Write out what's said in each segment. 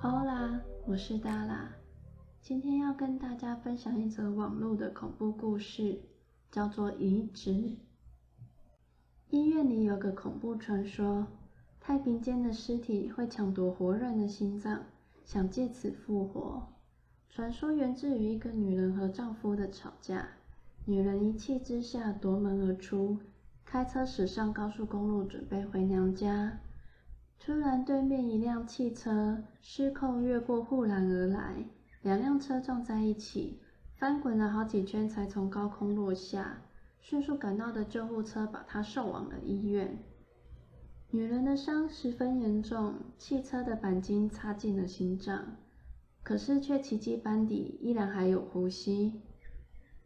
Hola，我是 Dala，今天要跟大家分享一则网络的恐怖故事，叫做移植。医院里有个恐怖传说，太平间的尸体会抢夺活人的心脏，想借此复活。传说源自于一个女人和丈夫的吵架，女人一气之下夺门而出，开车驶上高速公路准备回娘家，突然，对面一辆汽车失控越过护栏而来，两辆车撞在一起，翻滚了好几圈才从高空落下。迅速赶到的救护车把她送往了医院。女人的伤十分严重，汽车的钣金插进了心脏，可是却奇迹般地依然还有呼吸。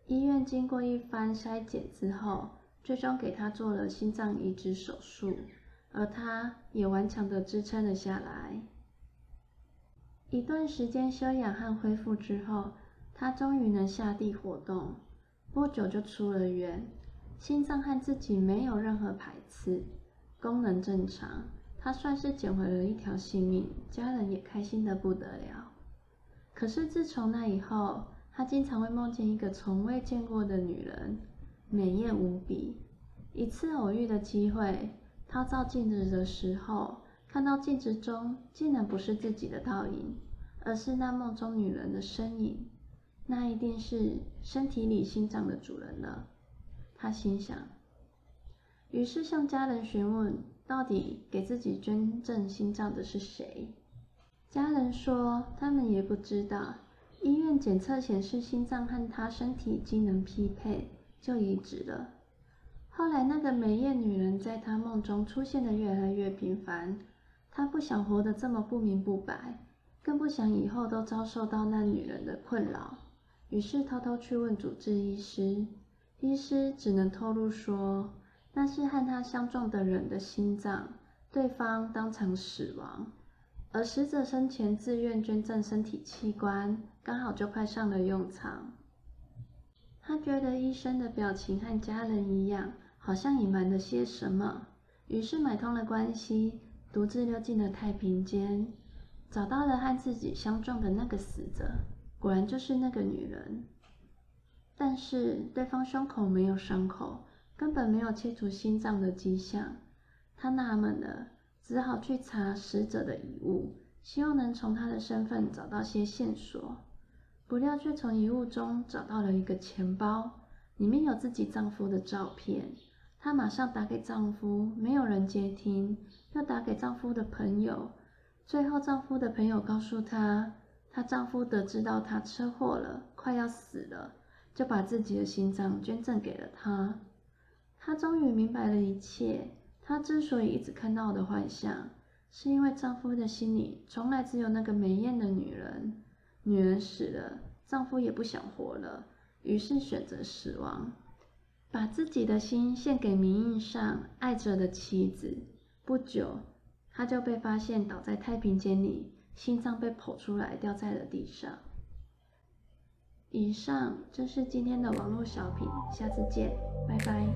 医院经过一番筛检之后，最终给她做了心脏移植手术。而他也顽强地支撑了下来。一段时间休养和恢复之后，他终于能下地活动，不久就出了院。心脏和自己没有任何排斥，功能正常。他算是捡回了一条性命，家人也开心的不得了。可是自从那以后，他经常会梦见一个从未见过的女人，美艳无比。一次偶遇的机会。他照镜子的时候，看到镜子中竟然不是自己的倒影，而是那梦中女人的身影。那一定是身体里心脏的主人了，他心想。于是向家人询问，到底给自己捐赠心脏的是谁？家人说他们也不知道。医院检测显示心脏和他身体机能匹配，就移植了。后来，那个美艳女人在他梦中出现的越来越频繁。他不想活得这么不明不白，更不想以后都遭受到那女人的困扰。于是偷偷去问主治医师，医师只能透露说，那是和他相撞的人的心脏，对方当场死亡，而死者生前自愿捐赠身体器官，刚好就派上了用场。他觉得医生的表情和家人一样。好像隐瞒了些什么，于是买通了关系，独自溜进了太平间，找到了和自己相撞的那个死者，果然就是那个女人。但是对方胸口没有伤口，根本没有切除心脏的迹象。他纳闷了，只好去查死者的遗物，希望能从他的身份找到些线索。不料却从遗物中找到了一个钱包，里面有自己丈夫的照片。她马上打给丈夫，没有人接听，又打给丈夫的朋友，最后丈夫的朋友告诉她，她丈夫得知到她车祸了，快要死了，就把自己的心脏捐赠给了她。她终于明白了一切，她之所以一直看到的幻象，是因为丈夫的心里从来只有那个美艳的女人，女人死了，丈夫也不想活了，于是选择死亡。把自己的心献给名义上爱着的妻子，不久，他就被发现倒在太平间里，心脏被剖出来掉在了地上。以上就是今天的网络小品，下次见，拜拜。